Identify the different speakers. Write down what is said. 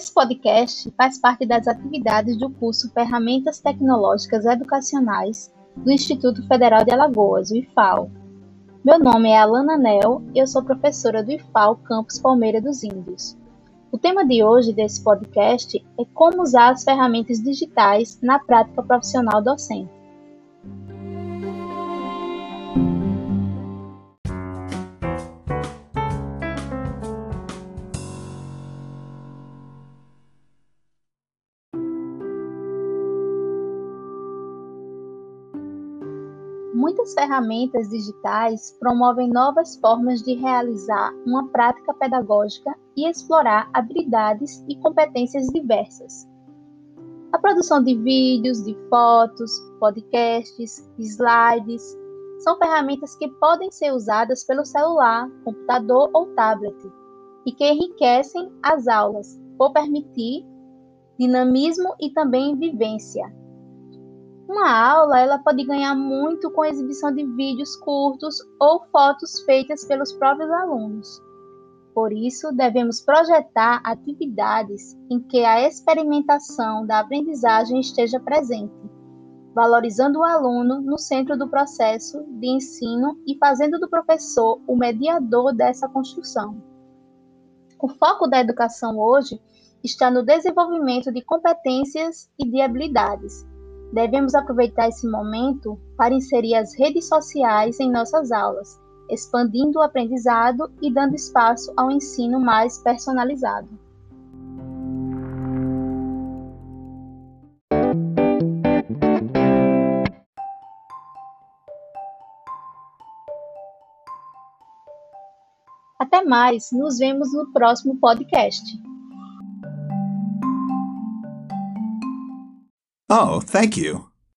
Speaker 1: Esse podcast faz parte das atividades do curso Ferramentas Tecnológicas Educacionais do Instituto Federal de Alagoas, o IFAL. Meu nome é Alana Nel e eu sou professora do IFAL Campus Palmeira dos Índios. O tema de hoje desse podcast é como usar as ferramentas digitais na prática profissional docente. Muitas ferramentas digitais promovem novas formas de realizar uma prática pedagógica e explorar habilidades e competências diversas. A produção de vídeos, de fotos, podcasts, slides são ferramentas que podem ser usadas pelo celular, computador ou tablet e que enriquecem as aulas por permitir dinamismo e também vivência, uma aula ela pode ganhar muito com a exibição de vídeos curtos ou fotos feitas pelos próprios alunos. Por isso, devemos projetar atividades em que a experimentação da aprendizagem esteja presente, valorizando o aluno no centro do processo de ensino e fazendo do professor o mediador dessa construção. O foco da educação hoje está no desenvolvimento de competências e de habilidades Devemos aproveitar esse momento para inserir as redes sociais em nossas aulas, expandindo o aprendizado e dando espaço ao ensino mais personalizado. Até mais, nos vemos no próximo podcast.
Speaker 2: Oh, thank you.